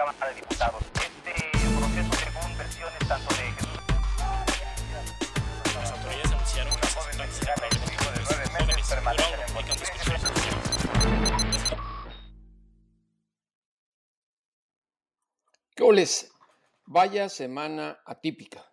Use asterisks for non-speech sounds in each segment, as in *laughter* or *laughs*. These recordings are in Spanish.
Cámara de Diputados. Este proceso, según versiones tanto de Jesús Las autoridades anunciaron que joven y su hijo de nueve meses permanecen duraron en discusiones. ¿Qué oles? Vaya semana atípica.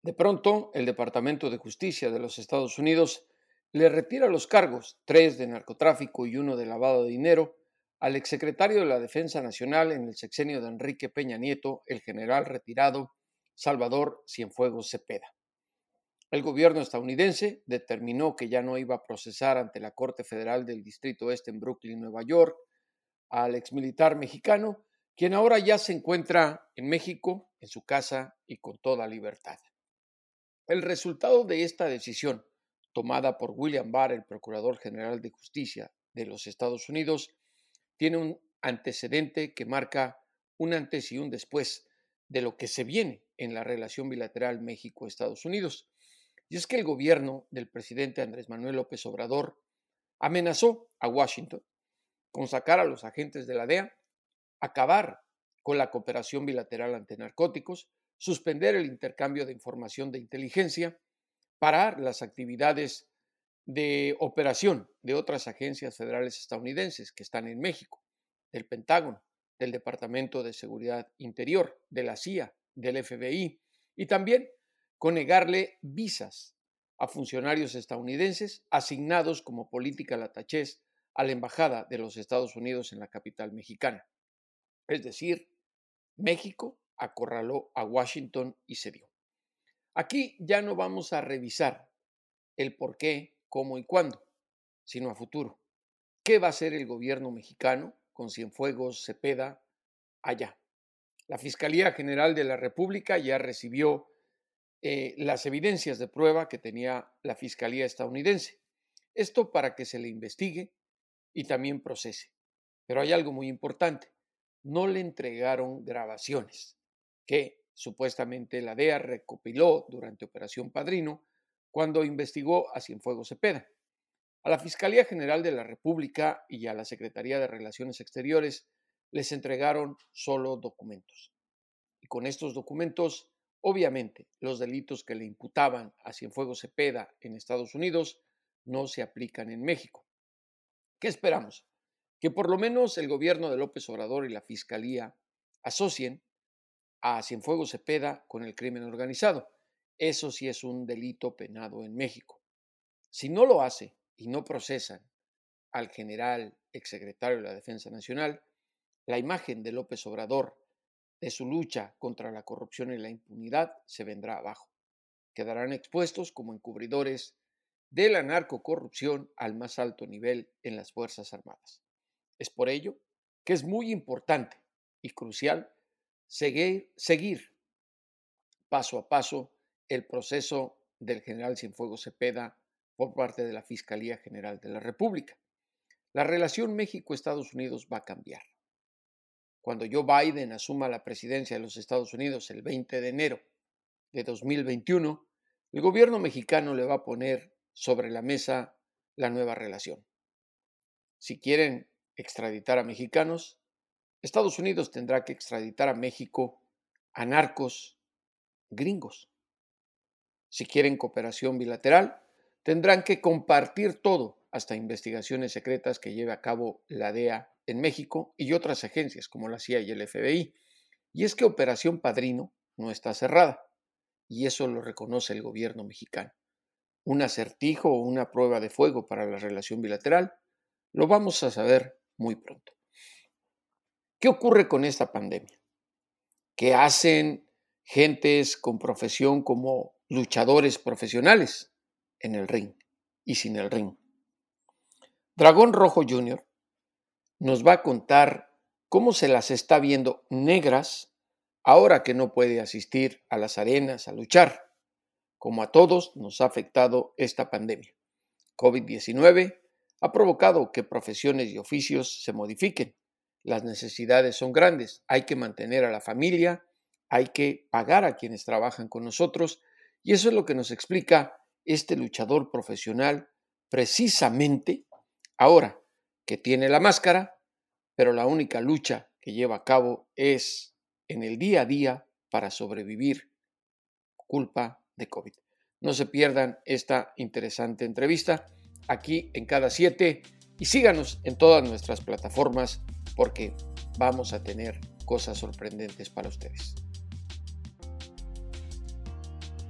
De pronto, el Departamento de Justicia de los Estados Unidos le retira los cargos, tres de narcotráfico y uno de lavado de dinero, al exsecretario de la Defensa Nacional en el sexenio de Enrique Peña Nieto, el general retirado Salvador Cienfuegos Cepeda. El gobierno estadounidense determinó que ya no iba a procesar ante la Corte Federal del Distrito Este en Brooklyn, Nueva York, al exmilitar mexicano, quien ahora ya se encuentra en México, en su casa y con toda libertad. El resultado de esta decisión, tomada por William Barr, el Procurador General de Justicia de los Estados Unidos, tiene un antecedente que marca un antes y un después de lo que se viene en la relación bilateral México-Estados Unidos. Y es que el gobierno del presidente Andrés Manuel López Obrador amenazó a Washington con sacar a los agentes de la DEA, acabar con la cooperación bilateral ante narcóticos, suspender el intercambio de información de inteligencia, parar las actividades de operación de otras agencias federales estadounidenses que están en México, del Pentágono, del Departamento de Seguridad Interior, de la CIA, del FBI, y también con negarle visas a funcionarios estadounidenses asignados como política latachés a la Embajada de los Estados Unidos en la capital mexicana. Es decir, México acorraló a Washington y cedió. Aquí ya no vamos a revisar el por qué, cómo y cuándo, sino a futuro. ¿Qué va a hacer el gobierno mexicano con Cienfuegos Cepeda allá? La Fiscalía General de la República ya recibió eh, las evidencias de prueba que tenía la Fiscalía estadounidense. Esto para que se le investigue y también procese. Pero hay algo muy importante. No le entregaron grabaciones que supuestamente la DEA recopiló durante Operación Padrino cuando investigó a Cienfuegos Cepeda. A la Fiscalía General de la República y a la Secretaría de Relaciones Exteriores les entregaron solo documentos. Y con estos documentos, obviamente, los delitos que le imputaban a Cienfuegos Cepeda en Estados Unidos no se aplican en México. ¿Qué esperamos? Que por lo menos el gobierno de López Obrador y la Fiscalía asocien a Cienfuegos Cepeda con el crimen organizado. Eso sí es un delito penado en México. Si no lo hace y no procesan al general exsecretario de la Defensa Nacional, la imagen de López Obrador de su lucha contra la corrupción y la impunidad se vendrá abajo. Quedarán expuestos como encubridores de la narcocorrupción al más alto nivel en las Fuerzas Armadas. Es por ello que es muy importante y crucial seguir, seguir paso a paso el proceso del general Cienfuegos Cepeda por parte de la Fiscalía General de la República. La relación México-Estados Unidos va a cambiar. Cuando Joe Biden asuma la presidencia de los Estados Unidos el 20 de enero de 2021, el gobierno mexicano le va a poner sobre la mesa la nueva relación. Si quieren extraditar a mexicanos, Estados Unidos tendrá que extraditar a México a narcos gringos. Si quieren cooperación bilateral, tendrán que compartir todo, hasta investigaciones secretas que lleve a cabo la DEA en México y otras agencias como la CIA y el FBI. Y es que Operación Padrino no está cerrada, y eso lo reconoce el gobierno mexicano. Un acertijo o una prueba de fuego para la relación bilateral lo vamos a saber muy pronto. ¿Qué ocurre con esta pandemia? ¿Qué hacen gentes con profesión como luchadores profesionales en el ring y sin el ring? Dragón Rojo Jr. nos va a contar cómo se las está viendo negras ahora que no puede asistir a las arenas a luchar, como a todos nos ha afectado esta pandemia. COVID-19 ha provocado que profesiones y oficios se modifiquen. Las necesidades son grandes, hay que mantener a la familia, hay que pagar a quienes trabajan con nosotros y eso es lo que nos explica este luchador profesional precisamente ahora que tiene la máscara, pero la única lucha que lleva a cabo es en el día a día para sobrevivir culpa de COVID. No se pierdan esta interesante entrevista aquí en cada siete y síganos en todas nuestras plataformas porque vamos a tener cosas sorprendentes para ustedes.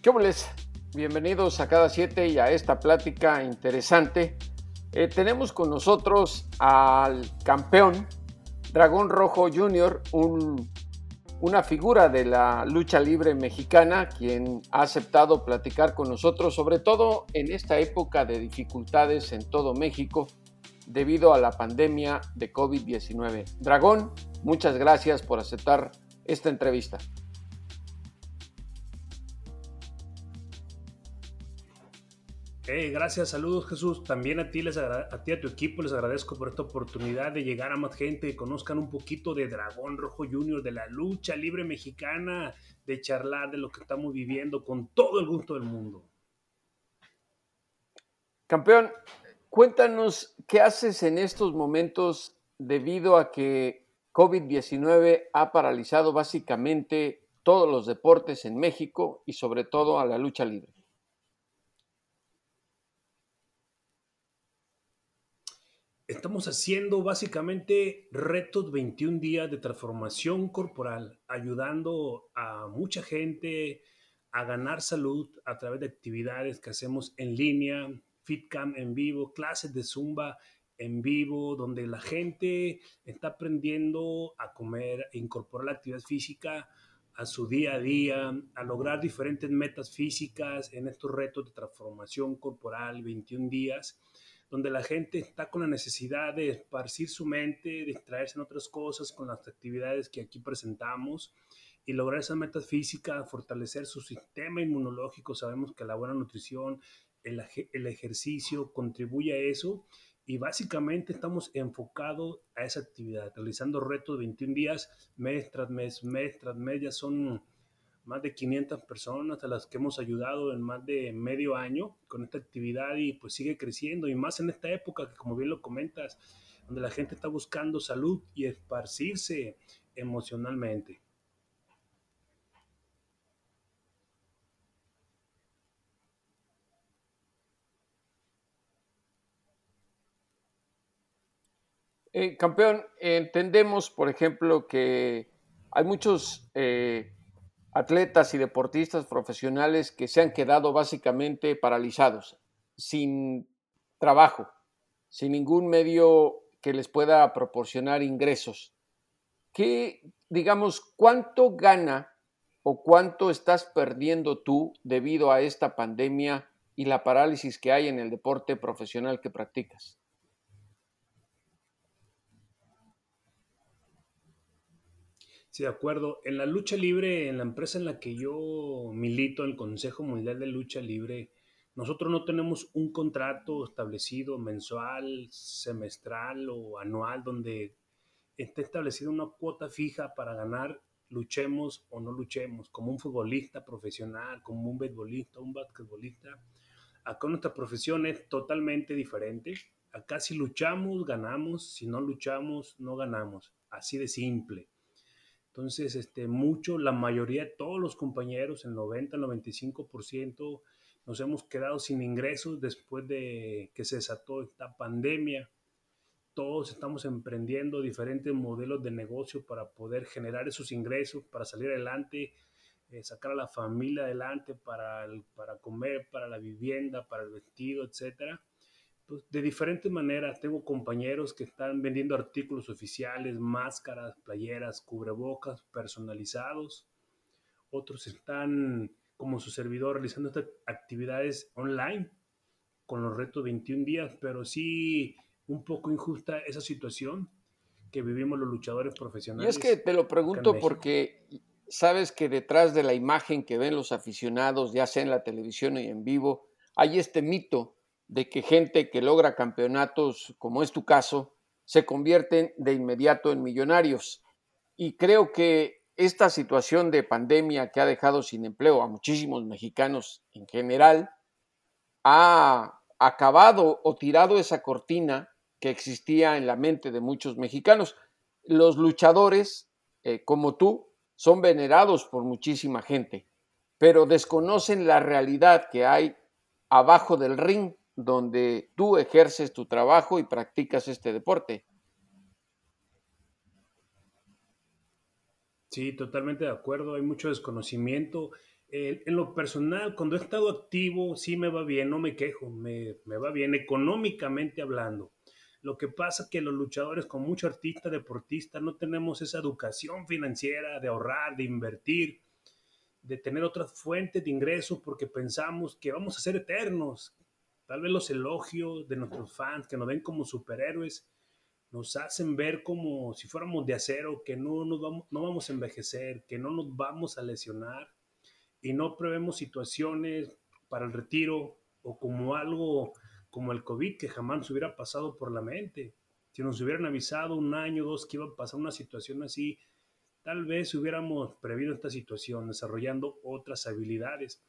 ¿Qué Bienvenidos a cada siete y a esta plática interesante. Eh, tenemos con nosotros al campeón Dragón Rojo Jr., un una figura de la lucha libre mexicana, quien ha aceptado platicar con nosotros, sobre todo en esta época de dificultades en todo México debido a la pandemia de COVID-19. Dragón, muchas gracias por aceptar esta entrevista. Gracias, saludos Jesús. También a ti, les a ti, a tu equipo, les agradezco por esta oportunidad de llegar a más gente, y conozcan un poquito de Dragón Rojo Junior, de la lucha libre mexicana, de charlar de lo que estamos viviendo con todo el gusto del mundo. Campeón, cuéntanos qué haces en estos momentos debido a que COVID-19 ha paralizado básicamente todos los deportes en México y sobre todo a la lucha libre. Estamos haciendo básicamente retos 21 días de transformación corporal, ayudando a mucha gente a ganar salud a través de actividades que hacemos en línea, FitCamp en vivo, clases de Zumba en vivo, donde la gente está aprendiendo a comer, a incorporar la actividad física a su día a día, a lograr diferentes metas físicas en estos retos de transformación corporal 21 días donde la gente está con la necesidad de esparcir su mente, distraerse en otras cosas con las actividades que aquí presentamos y lograr esas metas físicas, fortalecer su sistema inmunológico. Sabemos que la buena nutrición, el, el ejercicio contribuye a eso y básicamente estamos enfocados a esa actividad, realizando retos de 21 días, mes tras mes, mes tras mes, ya son más de 500 personas a las que hemos ayudado en más de medio año con esta actividad y pues sigue creciendo y más en esta época que como bien lo comentas, donde la gente está buscando salud y esparcirse emocionalmente. Eh, campeón, entendemos, por ejemplo, que hay muchos eh, atletas y deportistas profesionales que se han quedado básicamente paralizados, sin trabajo, sin ningún medio que les pueda proporcionar ingresos. ¿Qué, digamos, cuánto gana o cuánto estás perdiendo tú debido a esta pandemia y la parálisis que hay en el deporte profesional que practicas? Sí, de acuerdo. En la lucha libre, en la empresa en la que yo milito, el Consejo Mundial de Lucha Libre, nosotros no tenemos un contrato establecido mensual, semestral o anual donde esté establecida una cuota fija para ganar, luchemos o no luchemos, como un futbolista profesional, como un beisbolista, un basquetbolista. Acá nuestra profesión es totalmente diferente. Acá si luchamos, ganamos, si no luchamos, no ganamos. Así de simple. Entonces, este, mucho, la mayoría de todos los compañeros, el 90-95%, nos hemos quedado sin ingresos después de que se desató esta pandemia. Todos estamos emprendiendo diferentes modelos de negocio para poder generar esos ingresos, para salir adelante, eh, sacar a la familia adelante, para, para comer, para la vivienda, para el vestido, etcétera pues, de diferentes maneras. Tengo compañeros que están vendiendo artículos oficiales, máscaras, playeras, cubrebocas personalizados. Otros están, como su servidor, realizando estas actividades online con los retos 21 días, pero sí un poco injusta esa situación que vivimos los luchadores Y profesionales. es que te lo pregunto porque sabes que detrás de la imagen que ven los aficionados, ya sea en la televisión y en vivo, hay este mito de que gente que logra campeonatos, como es tu caso, se convierten de inmediato en millonarios. Y creo que esta situación de pandemia que ha dejado sin empleo a muchísimos mexicanos en general, ha acabado o tirado esa cortina que existía en la mente de muchos mexicanos. Los luchadores, eh, como tú, son venerados por muchísima gente, pero desconocen la realidad que hay abajo del ring donde tú ejerces tu trabajo y practicas este deporte. Sí, totalmente de acuerdo. Hay mucho desconocimiento. Eh, en lo personal, cuando he estado activo, sí me va bien, no me quejo, me, me va bien económicamente hablando. Lo que pasa es que los luchadores, con mucho artista, deportista, no tenemos esa educación financiera de ahorrar, de invertir, de tener otras fuentes de ingresos porque pensamos que vamos a ser eternos. Tal vez los elogios de nuestros fans que nos ven como superhéroes nos hacen ver como si fuéramos de acero, que no, nos vamos, no vamos a envejecer, que no nos vamos a lesionar y no prevemos situaciones para el retiro o como algo como el COVID que jamás nos hubiera pasado por la mente. Si nos hubieran avisado un año o dos que iba a pasar una situación así, tal vez hubiéramos previsto esta situación desarrollando otras habilidades.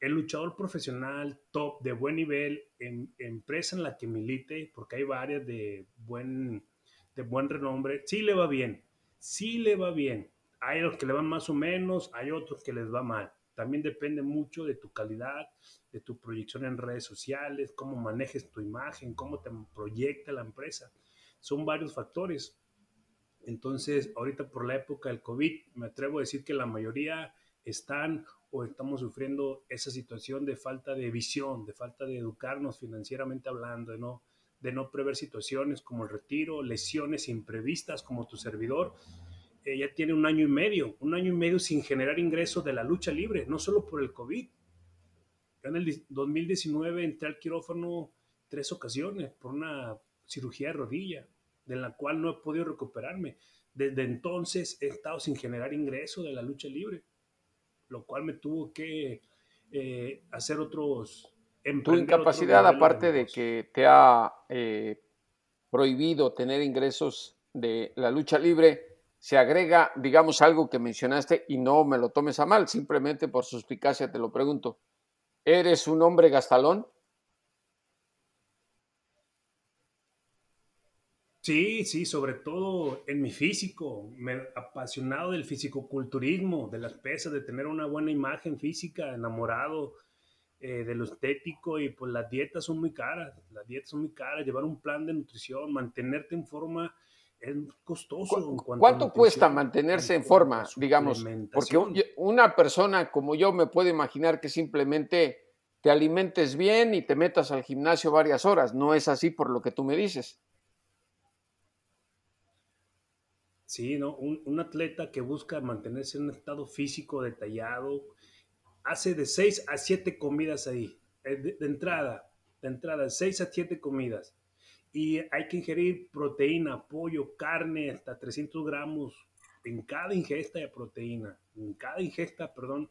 El luchador profesional top de buen nivel en empresa en la que milite, porque hay varias de buen, de buen renombre, sí le va bien, sí le va bien. Hay los que le van más o menos, hay otros que les va mal. También depende mucho de tu calidad, de tu proyección en redes sociales, cómo manejes tu imagen, cómo te proyecta la empresa. Son varios factores. Entonces, ahorita por la época del COVID, me atrevo a decir que la mayoría están o estamos sufriendo esa situación de falta de visión, de falta de educarnos financieramente hablando, de no, prever situaciones como el retiro, lesiones imprevistas como tu servidor. Eh, tiene un año y medio, un año y medio sin generar ingresos de la lucha libre, no solo por el COVID. En el 2019 entré al quirófano tres ocasiones por una cirugía de rodilla, de la cual no he podido recuperarme. Desde entonces he estado sin generar ingreso de la lucha libre, lo cual me tuvo que eh, hacer otros... Tu incapacidad, aparte de, de que te ha eh, prohibido tener ingresos de la lucha libre, se agrega, digamos, algo que mencionaste y no me lo tomes a mal, simplemente por suspicacia te lo pregunto. ¿Eres un hombre gastalón? Sí, sí, sobre todo en mi físico, me apasionado del fisicoculturismo, de las pesas, de tener una buena imagen física, enamorado eh, de lo estético y pues las dietas son muy caras, las dietas son muy caras, llevar un plan de nutrición, mantenerte en forma es costoso. En ¿Cuánto cuesta mantenerse en forma, digamos? Porque un, una persona como yo me puedo imaginar que simplemente te alimentes bien y te metas al gimnasio varias horas. No es así por lo que tú me dices. Sí, ¿no? Un, atleta que busca mantenerse en un estado físico detallado, hace de 6 a 7 comidas ahí, de, de, entrada, de entrada, 6 a 7 comidas. Y hay que ingerir proteína, pollo, carne, hasta 300 gramos en cada ingesta de proteína, en cada ingesta, perdón,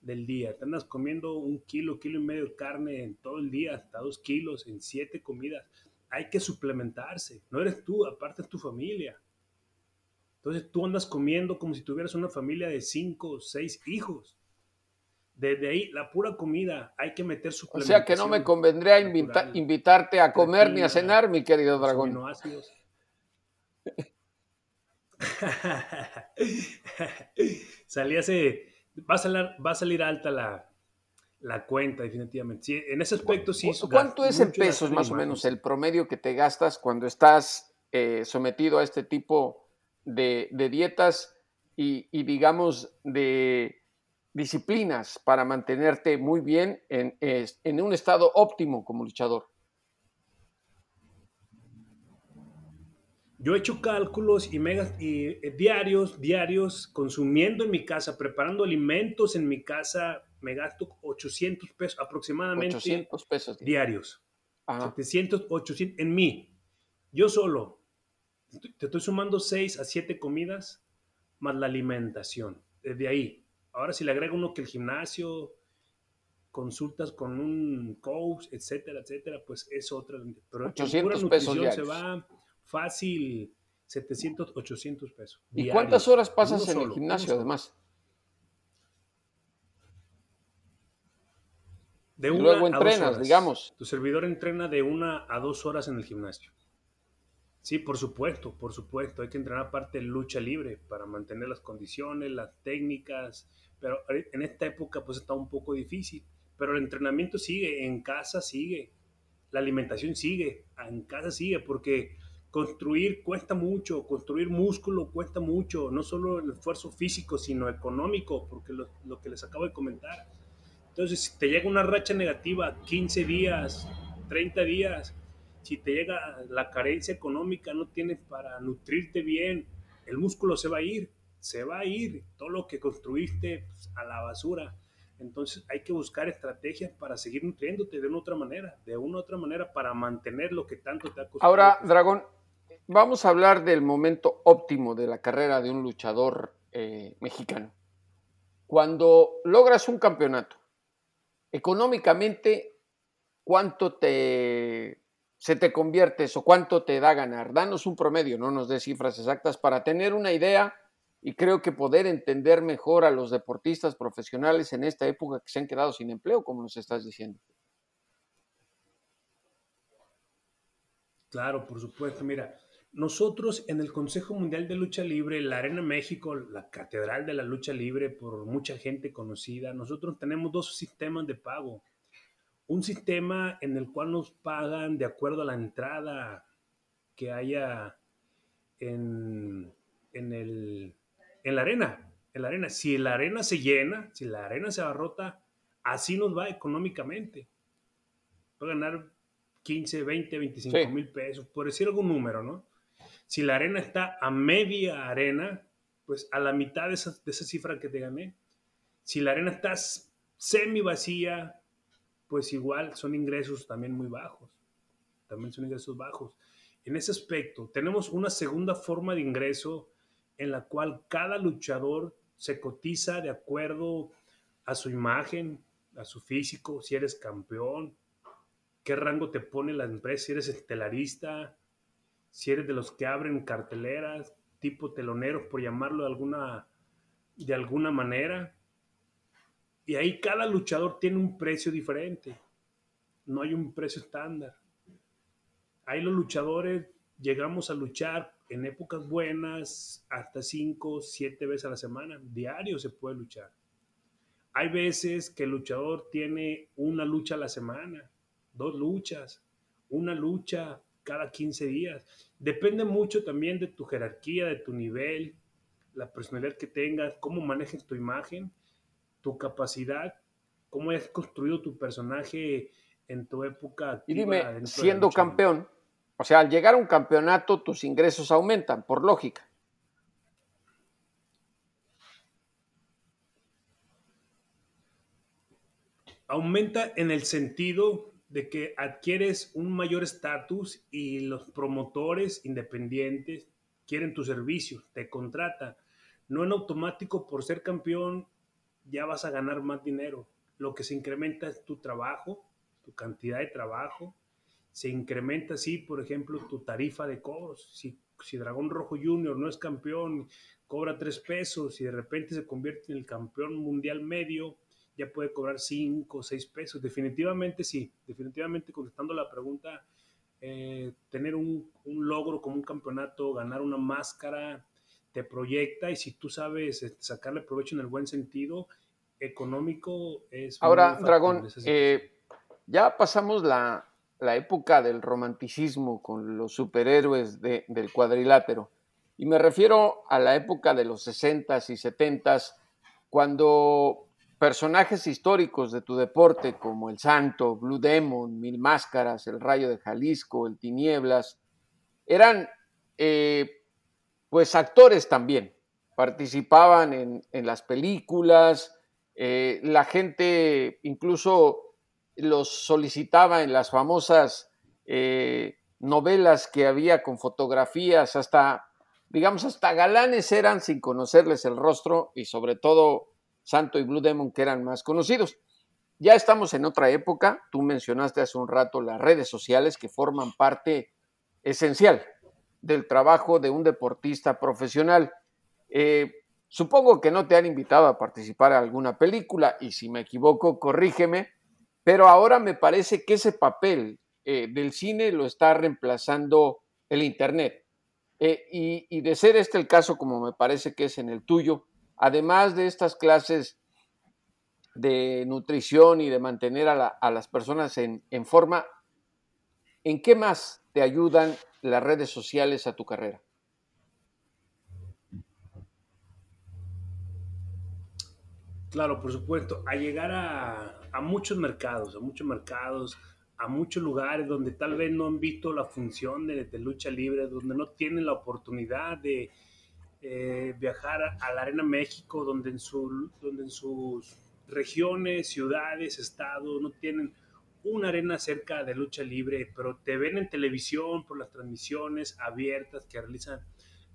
del día. Te comiendo un kilo, kilo y medio de carne en todo el día, hasta dos kilos en siete comidas. Hay que suplementarse. No eres tú, aparte es tu familia. Entonces tú andas comiendo como si tuvieras una familia de cinco o seis hijos. Desde ahí, la pura comida, hay que meter O sea que no me convendría invita invitarte a comer proteína, ni a cenar, mi querido dragón. *laughs* Salí hace, va a salir, va a salir alta la, la cuenta, definitivamente. Sí, en ese aspecto sí. ¿Cuánto es en pesos más o menos el promedio que te gastas cuando estás eh, sometido a este tipo de, de dietas y, y, digamos, de disciplinas para mantenerte muy bien en, en un estado óptimo como luchador? Yo he hecho cálculos y, megas, y eh, diarios, diarios, consumiendo en mi casa, preparando alimentos en mi casa, me gasto 800 pesos aproximadamente. 800 pesos. Diarios. Ajá. 700, 800 en mí. Yo solo. Te estoy sumando 6 a 7 comidas más la alimentación. Desde ahí. Ahora si le agrego uno que el gimnasio, consultas con un coach, etcétera, etcétera, pues es otra. Pero 800 pesos se va fácil 700, 800 pesos. ¿Y cuántas horas pasas en el gimnasio además? De y luego entrenas, digamos. Tu servidor entrena de una a dos horas en el gimnasio. Sí, por supuesto, por supuesto. Hay que entrenar aparte lucha libre para mantener las condiciones, las técnicas. Pero en esta época pues está un poco difícil. Pero el entrenamiento sigue, en casa sigue, la alimentación sigue, en casa sigue, porque construir cuesta mucho, construir músculo cuesta mucho, no solo el esfuerzo físico, sino económico, porque lo, lo que les acabo de comentar. Entonces, si te llega una racha negativa, 15 días, 30 días, si te llega la carencia económica, no tienes para nutrirte bien, el músculo se va a ir, se va a ir, todo lo que construiste pues, a la basura. Entonces hay que buscar estrategias para seguir nutriéndote de una otra manera, de una otra manera para mantener lo que tanto te ha costado. Ahora, Dragón, vamos a hablar del momento óptimo de la carrera de un luchador eh, mexicano. Cuando logras un campeonato, económicamente, ¿cuánto te se te convierte eso? ¿Cuánto te da ganar? Danos un promedio, no nos dé cifras exactas para tener una idea y creo que poder entender mejor a los deportistas profesionales en esta época que se han quedado sin empleo, como nos estás diciendo. Claro, por supuesto. Mira, nosotros en el Consejo Mundial de Lucha Libre, la Arena México, la catedral de la lucha libre por mucha gente conocida, nosotros tenemos dos sistemas de pago un sistema en el cual nos pagan de acuerdo a la entrada que haya en, el, en la arena. En la arena. Si la arena se llena, si la arena se abarrota, así nos va económicamente. Puede ganar 15, 20, 25 mil pesos, por decir algún número, ¿no? Si la arena está a media arena, pues a la mitad de esa, de esa cifra que te gané. Si la arena está semi vacía, pues igual son ingresos también muy bajos. También son ingresos bajos. En ese aspecto, tenemos una segunda forma de ingreso en la cual cada luchador se cotiza de acuerdo a su imagen, a su físico, si eres campeón, qué rango te pone la empresa, si eres estelarista, si eres de los que abren carteleras, tipo teloneros, por llamarlo de alguna, de alguna manera. Y ahí cada luchador tiene un precio diferente. No hay un precio estándar. Ahí los luchadores llegamos a luchar en épocas buenas hasta 5, 7 veces a la semana. Diario se puede luchar. Hay veces que el luchador tiene una lucha a la semana, dos luchas, una lucha cada 15 días. Depende mucho también de tu jerarquía, de tu nivel, la personalidad que tengas, cómo manejes tu imagen tu capacidad, cómo has construido tu personaje en tu época. y dime, siendo campeón, o sea, al llegar a un campeonato tus ingresos aumentan, por lógica. Aumenta en el sentido de que adquieres un mayor estatus y los promotores independientes quieren tu servicio, te contratan. No en automático por ser campeón ya vas a ganar más dinero. Lo que se incrementa es tu trabajo, tu cantidad de trabajo. Se incrementa, sí, por ejemplo, tu tarifa de cobros. Si, si Dragón Rojo Junior no es campeón, cobra tres pesos y de repente se convierte en el campeón mundial medio, ya puede cobrar cinco o seis pesos. Definitivamente sí, definitivamente contestando la pregunta, eh, tener un, un, logro como un campeonato, ganar una máscara, te proyecta y si tú sabes este, sacarle provecho en el buen sentido económico es... Ahora, Dragón, eh, ya pasamos la, época del romanticismo con los superhéroes del cuadrilátero. Y me refiero a la época de los 60s y 70s, cuando personajes históricos de tu deporte como el Santo, Blue Demon, Mil Máscaras, el Rayo de Jalisco, el Tinieblas, eran eh, pues actores también. Participaban en, las películas, eh, la gente incluso los solicitaba en las famosas eh, novelas que había con fotografías, hasta, digamos, hasta galanes eran sin conocerles el rostro y sobre todo Santo y Blue Demon que eran más conocidos. Ya estamos en otra época, tú mencionaste hace un rato las redes sociales que forman parte esencial del trabajo de un deportista profesional. Eh, supongo que no te han invitado a participar en alguna película y si me equivoco, corrígeme, pero ahora me parece que ese papel eh, del cine lo está reemplazando el Internet. Eh, y, de ser este el caso, como me parece que es en el tuyo, además de estas clases de nutrición y de mantener a, las personas en, en forma, ¿en qué más te ayudan las redes sociales a tu carrera? Claro, por supuesto, a llegar a, a, muchos mercados, a muchos mercados, a muchos lugares donde tal vez no han visto la función de, lucha libre, donde no tienen la oportunidad de eh, viajar a, la Arena México, donde en, su, donde en sus regiones, ciudades, estados no tienen una arena cerca de lucha libre, pero te ven en televisión por las transmisiones abiertas que realizan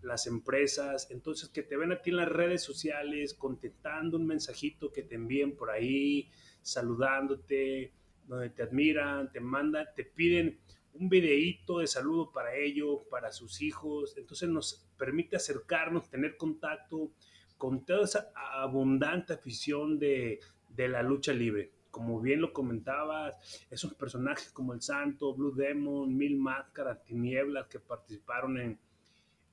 las empresas, entonces que te ven a ti en las redes sociales contestando un mensajito que te envíen por ahí, saludándote, donde te admiran, te mandan, te piden un videíto de saludo para ellos, para sus hijos, entonces nos permite acercarnos, tener contacto con toda esa abundante afición de, de la lucha libre como bien lo comentabas, esos personajes como el Santo, Blue Demon, Mil Máscaras, Tinieblas, que participaron en,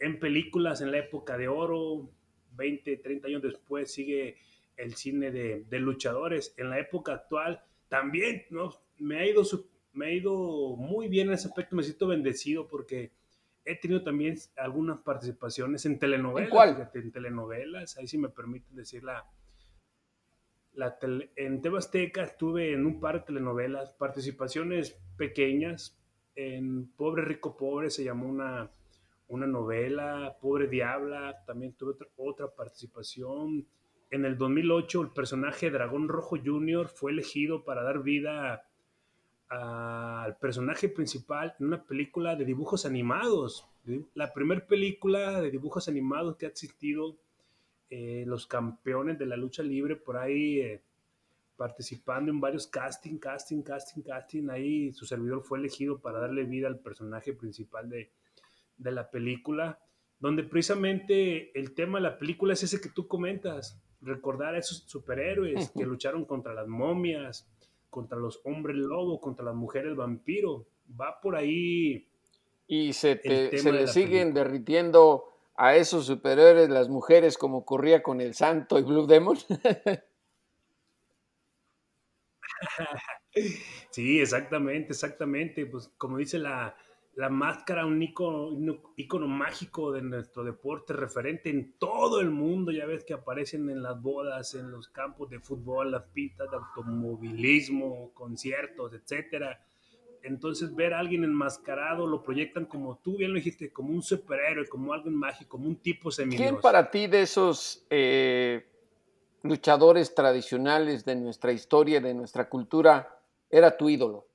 en películas en la época de oro, 20, 30 años después sigue el cine de, de luchadores. En la época actual también, ¿no? Me ha, ido, me ha ido muy bien en ese aspecto, me siento bendecido porque he tenido también algunas participaciones en telenovelas. ¿En cuál? En telenovelas, ahí sí me permiten decir la, en Tebasteca estuve en un par de telenovelas, participaciones pequeñas. En Pobre Rico Pobre se llamó una, una novela, Pobre Diabla, también tuve otra, participación. En el 2008 el personaje Dragón Rojo Jr. fue elegido para dar vida al personaje principal en una película de dibujos animados. La primera película de dibujos animados que ha existido eh, los campeones de la lucha libre por ahí eh, participando en varios casting, casting, casting, casting. Ahí su servidor fue elegido para darle vida al personaje principal de, de la película, donde precisamente el tema de la película es ese que tú comentas, recordar a esos superhéroes que lucharon contra las momias, contra los hombres lobo, contra las mujeres vampiro. Va por ahí. Y se, se le siguen derritiendo a esos superhéroes, las mujeres, como ocurría con el Santo y Blue Demon? *laughs* sí, exactamente, exactamente. Pues como dice la, la máscara, un icono, mágico de nuestro deporte, referente en todo el mundo. Ya ves que aparecen en las bodas, en los campos de fútbol, las pistas de automovilismo, conciertos, etcétera entonces ver a alguien enmascarado lo proyectan como tú bien lo dijiste, como un superhéroe, como alguien mágico, como un tipo semidios. ¿Quién para ti de esos eh, luchadores tradicionales de nuestra historia, de nuestra cultura, era tu ídolo?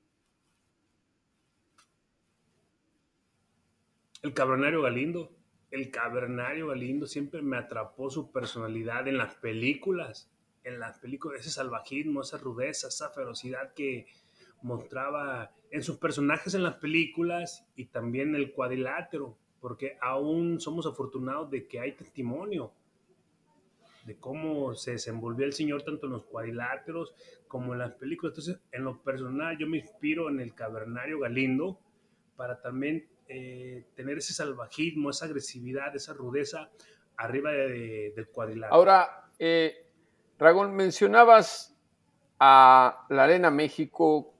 El cabernario Galindo. El cabernario Galindo siempre me atrapó su personalidad en las películas, en las películas, ese salvajismo, esa rudeza, esa ferocidad que, mostraba en sus personajes en las películas y también el cuadrilátero, porque aún somos afortunados de que hay testimonio de cómo se desenvolvió el señor tanto en los cuadriláteros como en las películas. Entonces, en lo personal, yo me inspiro en el cavernario Galindo para también eh, tener ese salvajismo, esa agresividad, esa rudeza arriba del cuadrilátero. Ahora, eh, Dragón, mencionabas a la Arena México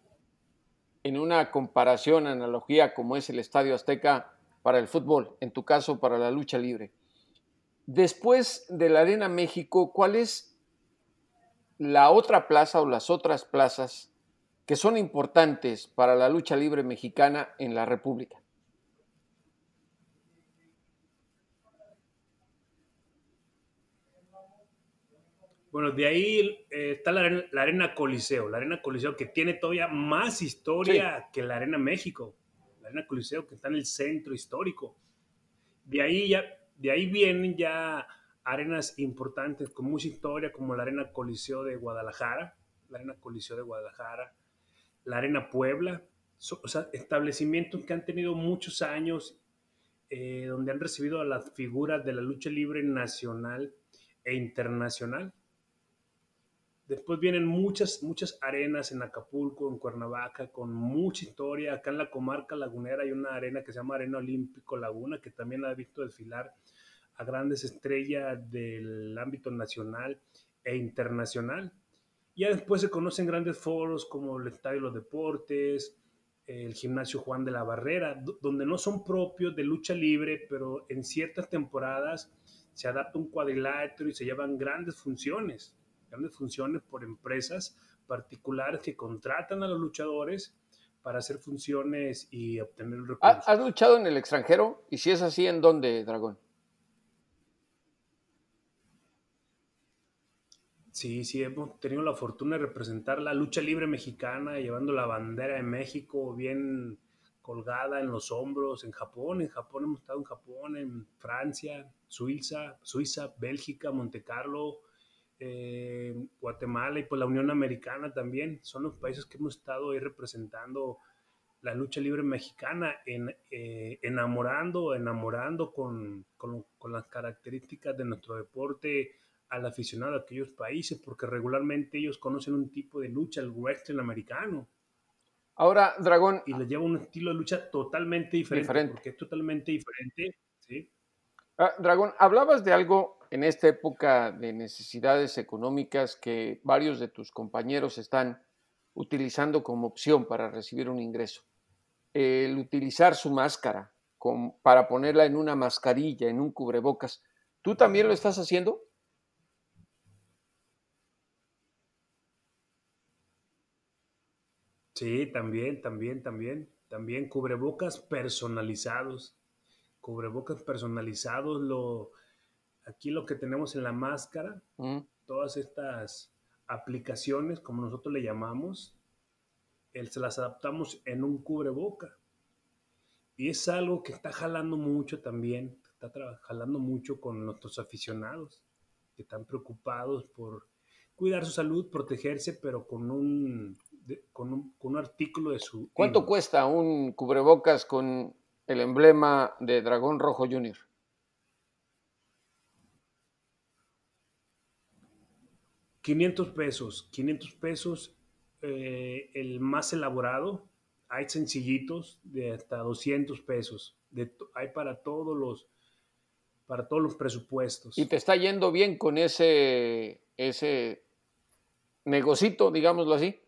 en una comparación, analogía como es el Estadio Azteca para el fútbol, en tu caso para la lucha libre. Después de la Arena México, ¿cuál es la otra plaza o las otras plazas que son importantes para la lucha libre mexicana en la República? Bueno, de ahí eh, está la, Arena Coliseo, la Arena Coliseo que tiene todavía más historia que la Arena México. la Arena Coliseo que está en el centro histórico. De ahí, ya, de ahí vienen ya arenas importantes con mucha historia, como la Arena Coliseo de Guadalajara, la Arena Coliseo de Guadalajara, la Arena Puebla, o sea, establecimientos que han tenido muchos años, eh, donde han recibido a las figuras de la lucha libre nacional e internacional. Después vienen muchas, muchas arenas en Acapulco, en Cuernavaca, con mucha historia. Acá en la comarca lagunera hay una arena que se llama Arena Olímpico Laguna, que también ha visto desfilar a grandes estrellas del ámbito nacional e internacional. Ya después se conocen grandes foros como el Estadio de los Deportes, el Gimnasio Juan de la Barrera, donde no son propios de lucha libre, pero en ciertas temporadas se adapta un cuadrilátero y se llevan grandes funciones, grandes funciones por empresas particulares que contratan a los luchadores para hacer funciones y obtener recursos. ¿Has luchado en el extranjero? Y si es así, ¿en dónde, Dragón? Sí, sí, hemos tenido la fortuna de representar la lucha libre mexicana, llevando la bandera de México bien colgada en los hombros en Japón. En Japón hemos estado en Japón, en Francia, Suiza, Suiza, Bélgica, Monte Carlo, eh, Guatemala y pues la Unión Americana también. Son los países que hemos estado ahí representando la lucha libre mexicana, en, eh, enamorando, enamorando con, con, con las características de nuestro deporte al aficionado de aquellos países, porque regularmente ellos conocen un tipo de lucha, el western americano. Ahora, Dragón. Y les lleva un estilo de lucha totalmente diferente, porque es totalmente diferente. ¿sí? Ah, Dragón, hablabas de algo en esta época de necesidades económicas que varios de tus compañeros están utilizando como opción para recibir un ingreso. El utilizar su máscara para ponerla en una mascarilla, en un cubrebocas. ¿Tú también lo estás haciendo? Sí, también, también, también. También cubrebocas personalizados. Cubrebocas personalizados. Lo, aquí lo que tenemos en la máscara, mm. todas estas aplicaciones, como nosotros le llamamos, se las adaptamos en un cubreboca. Y es algo que está jalando mucho también, está jalando mucho con nuestros aficionados, que están preocupados por cuidar su salud, protegerse, pero con un con, un, artículo de su... ¿Cuánto cuesta un cubrebocas con el emblema de Dragón Rojo Junior? $500 pesos, 500 pesos eh, el más elaborado. Hay sencillitos de hasta 200 pesos. Hay para todos los para todos los presupuestos. ¿Y te está yendo bien con ese ese negocito, digámoslo así?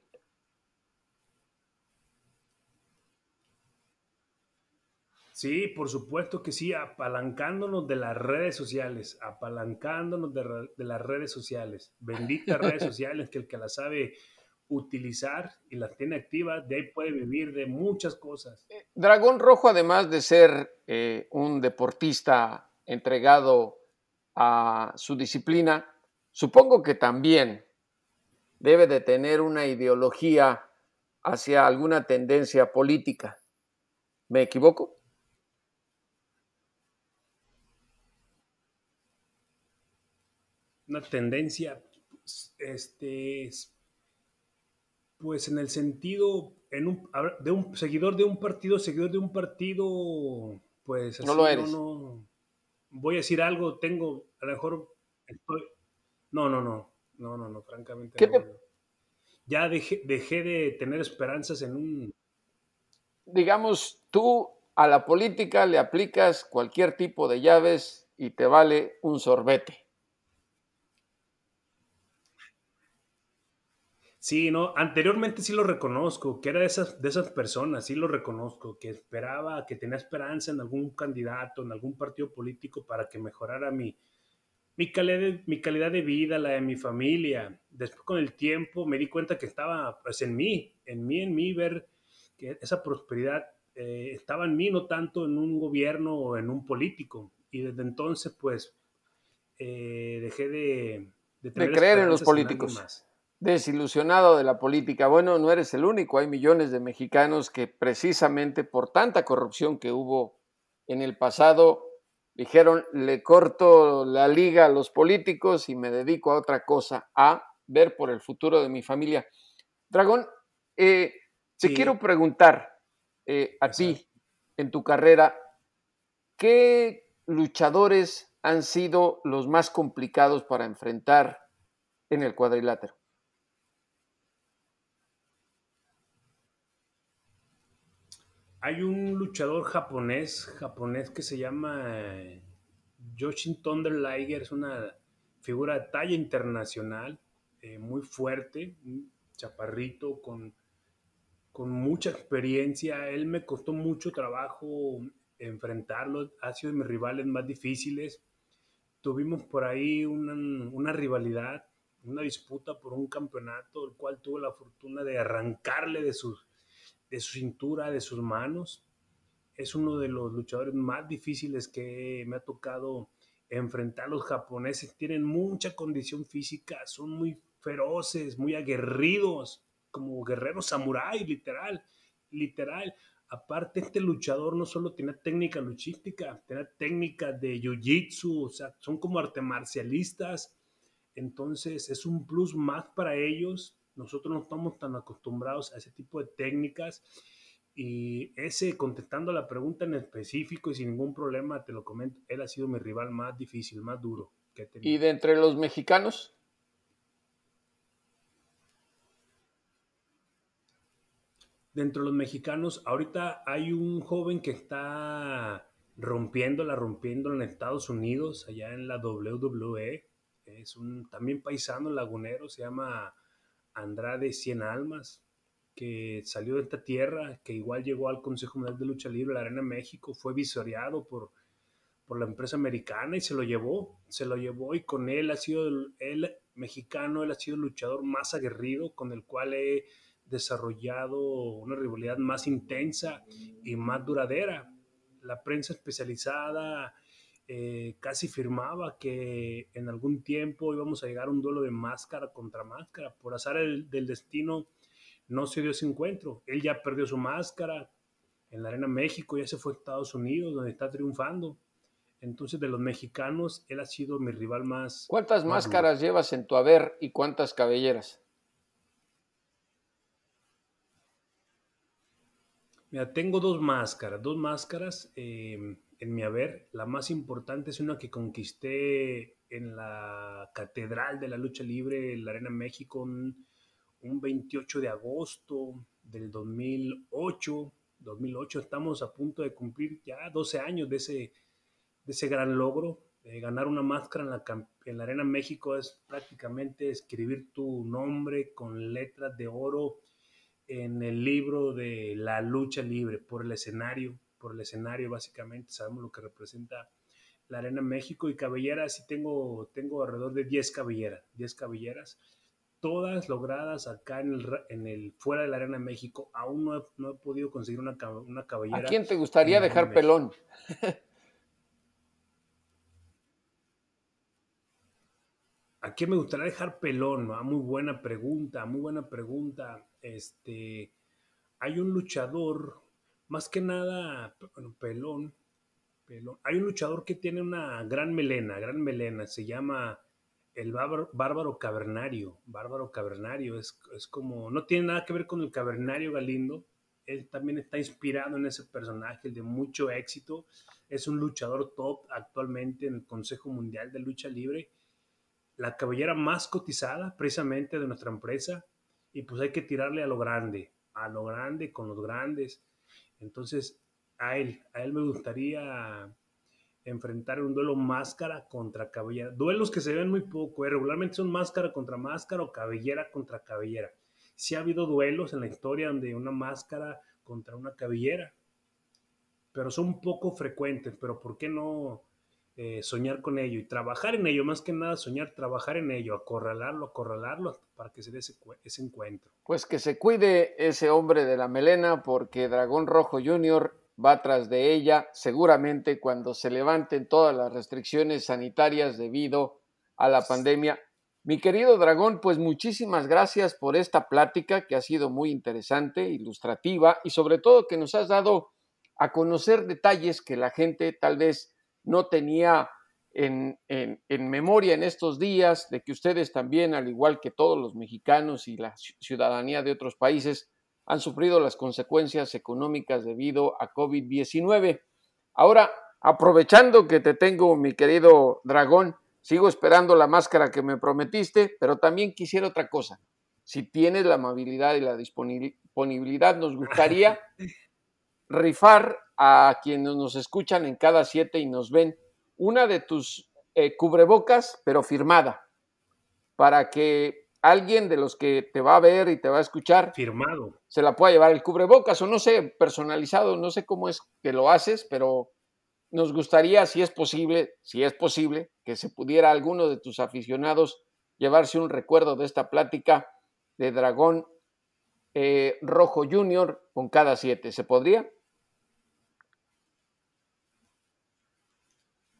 Sí, por supuesto que sí, apalancándonos de las redes sociales, apalancándonos de, las redes sociales. Benditas *laughs* redes sociales que el que las sabe utilizar y las tiene activas, de ahí puede vivir de muchas cosas. Eh, Dragón Rojo, además de ser eh, un deportista entregado a su disciplina, supongo que también debe de tener una ideología hacia alguna tendencia política. ¿Me equivoco? Una tendencia, este, pues en el sentido, en un, de un seguidor de un partido, seguidor de un partido, pues no lo eres. No, voy a decir algo, tengo, a lo mejor estoy, no, no, no, no, no, no, francamente. Ya dejé, dejé de tener esperanzas en un... Digamos, tú a la política le aplicas cualquier tipo de llaves y te vale un sorbete. Sí, no, anteriormente sí lo reconozco, que era de esas, de esas personas, sí lo reconozco, que esperaba, que tenía esperanza en algún candidato, en algún partido político para que mejorara mi, mi, calidad, de, mi calidad de vida, la de mi familia. Después con el tiempo me di cuenta que estaba pues en mí, en mí, en mí, ver que esa prosperidad eh, estaba en mí, no tanto en un gobierno o en un político. Y desde entonces, pues, eh, dejé de, de, creer en los políticos. Desilusionado de la política. Bueno, no eres el único, hay millones de mexicanos que precisamente por tanta corrupción que hubo en el pasado, dijeron, le corto la liga a los políticos y me dedico a otra cosa, a ver por el futuro de mi familia. Dragón, eh, te quiero preguntar eh, a ti, en tu carrera, ¿qué luchadores han sido los más complicados para enfrentar en el cuadrilátero? Hay un luchador japonés, japonés que se llama eh, Yoshin Thunder Liger, es una figura de talla internacional, eh, muy fuerte, chaparrito con, con mucha experiencia. Él me costó mucho trabajo enfrentarlo, ha sido de mis rivales más difíciles. Tuvimos por ahí una, una rivalidad, una disputa por un campeonato, el cual tuve la fortuna de arrancarle de sus de su cintura, de sus manos. Es uno de los luchadores más difíciles que me ha tocado enfrentar. Los japoneses tienen mucha condición física, son muy feroces, muy aguerridos, como guerreros samuráis, literal, literal. Aparte, este luchador no solo tiene técnica luchística, tiene técnica de jiu-jitsu, o sea, son como arte marcialistas. Entonces, es un plus más para ellos nosotros no estamos tan acostumbrados a ese tipo de técnicas y ese, contestando la pregunta en específico y sin ningún problema, te lo comento, él ha sido mi rival más difícil, más duro que he tenido. ¿Y de entre los mexicanos? Dentro de los mexicanos, ahorita hay un joven que está rompiéndola, rompiéndola en Estados Unidos, allá en la WWE. Es un también paisano lagunero, se llama Andrade Cien Almas, que salió de esta tierra, que igual llegó al Consejo Mundial de Lucha Libre, la Arena México, fue visoreado por, por la empresa americana y se lo llevó, se lo llevó y con él ha sido el, mexicano, él ha sido el luchador más aguerrido, con el cual he desarrollado una rivalidad más intensa y más duradera. La prensa especializada eh, casi firmaba que en algún tiempo íbamos a llegar a un duelo de máscara contra máscara. Por azar del destino no se dio ese encuentro. Él ya perdió su máscara en la Arena México, ya se fue a Estados Unidos, donde está triunfando. Entonces, de los mexicanos, él ha sido mi rival más. ¿Cuántas máscaras llevas en tu haber y cuántas cabelleras? Mira, tengo dos máscaras, dos máscaras. Eh, en mi haber. La más importante es una que conquisté en la Catedral de la Lucha Libre, en la Arena México, un, 28 de agosto del 2008. 2008 estamos a punto de cumplir ya 12 años de ese, de ese gran logro. ganar una máscara en la, en la Arena México es prácticamente escribir tu nombre con letras de oro en el libro de la lucha libre por el escenario por el escenario, básicamente, sabemos lo que representa la Arena México y cabelleras, sí tengo, tengo alrededor de 10 cabelleras, 10 cabelleras, todas logradas acá en el, en el fuera de la Arena México. Aún no he, no he podido conseguir una, una, cabellera. ¿A quién te gustaría dejar pelón? ¿A quién me gustaría dejar pelón? Ah, muy buena pregunta, muy buena pregunta. Este, hay un luchador más que nada, pelón, pelón. Hay un luchador que tiene una gran melena, gran melena, se llama el bárbaro, cavernario. Bárbaro cavernario es, como, no tiene nada que ver con el cavernario Galindo, él también está inspirado en ese personaje, de mucho éxito. Es un luchador top actualmente en el Consejo Mundial de Lucha Libre. La cabellera más cotizada precisamente de nuestra empresa. Y pues hay que tirarle a lo grande, a lo grande con los grandes. Entonces, a él, a él me gustaría enfrentar un duelo máscara contra cabellera. Duelos que se ven muy poco, ¿eh? regularmente son máscara contra máscara o cabellera contra cabellera. Sí ha habido duelos en la historia donde una máscara contra una cabellera, pero son poco frecuentes, pero ¿por qué no eh, soñar con ello y trabajar en ello? Más que nada soñar, trabajar en ello, acorralarlo, acorralarlo para que se dé ese, ese encuentro. Pues que se cuide ese hombre de la melena porque Dragón Rojo Jr. va tras de ella seguramente cuando se levanten todas las restricciones sanitarias debido a la pandemia. Mi querido Dragón, pues muchísimas gracias por esta plática que ha sido muy interesante, ilustrativa y sobre todo que nos has dado a conocer detalles que la gente tal vez no tenía en, memoria en estos días, de que ustedes también, al igual que todos los mexicanos y la ciudadanía de otros países, han sufrido las consecuencias económicas debido a COVID-19. Ahora, aprovechando que te tengo, mi querido dragón, sigo esperando la máscara que me prometiste, pero también quisiera otra cosa. Si tienes la amabilidad y la disponibilidad, nos gustaría *laughs* rifar a quienes nos escuchan en cada siete y nos ven una de tus eh, cubrebocas, pero firmada, para que alguien de los que te va a ver y te va a escuchar firmado se la pueda llevar el cubrebocas o no sé, personalizado, no sé cómo es que lo haces, pero nos gustaría, si es posible, si es posible, que se pudiera alguno de tus aficionados llevarse un recuerdo de esta plática de Dragón eh, Rojo Junior con cada siete. ¿Se podría?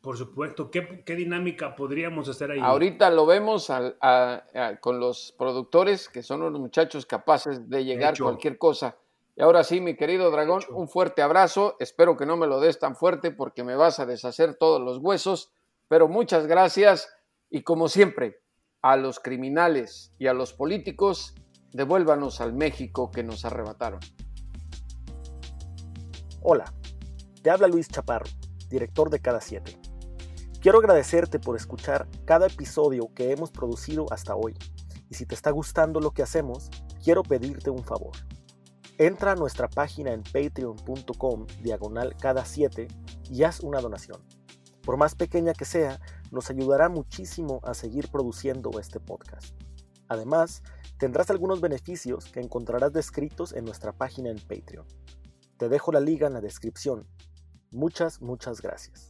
Por supuesto, ¿qué, dinámica podríamos hacer ahí? Ahorita lo vemos con los productores, que son unos muchachos capaces de llegar a cualquier cosa. Y ahora sí, mi querido dragón, un fuerte abrazo. Espero que no me lo des tan fuerte porque me vas a deshacer todos los huesos. Pero muchas gracias y como siempre, a los criminales y a los políticos, devuélvanos al México que nos arrebataron. Hola, te habla Luis Chaparro, director de Cada Siete. Quiero agradecerte por escuchar cada episodio que hemos producido hasta hoy. Y si te está gustando lo que hacemos, quiero pedirte un favor. Entra a nuestra página en patreon.com diagonal cada 7 y haz una donación. Por más pequeña que sea, nos ayudará muchísimo a seguir produciendo este podcast. Además, tendrás algunos beneficios que encontrarás descritos en nuestra página en Patreon. Te dejo la liga en la descripción. Muchas, muchas gracias.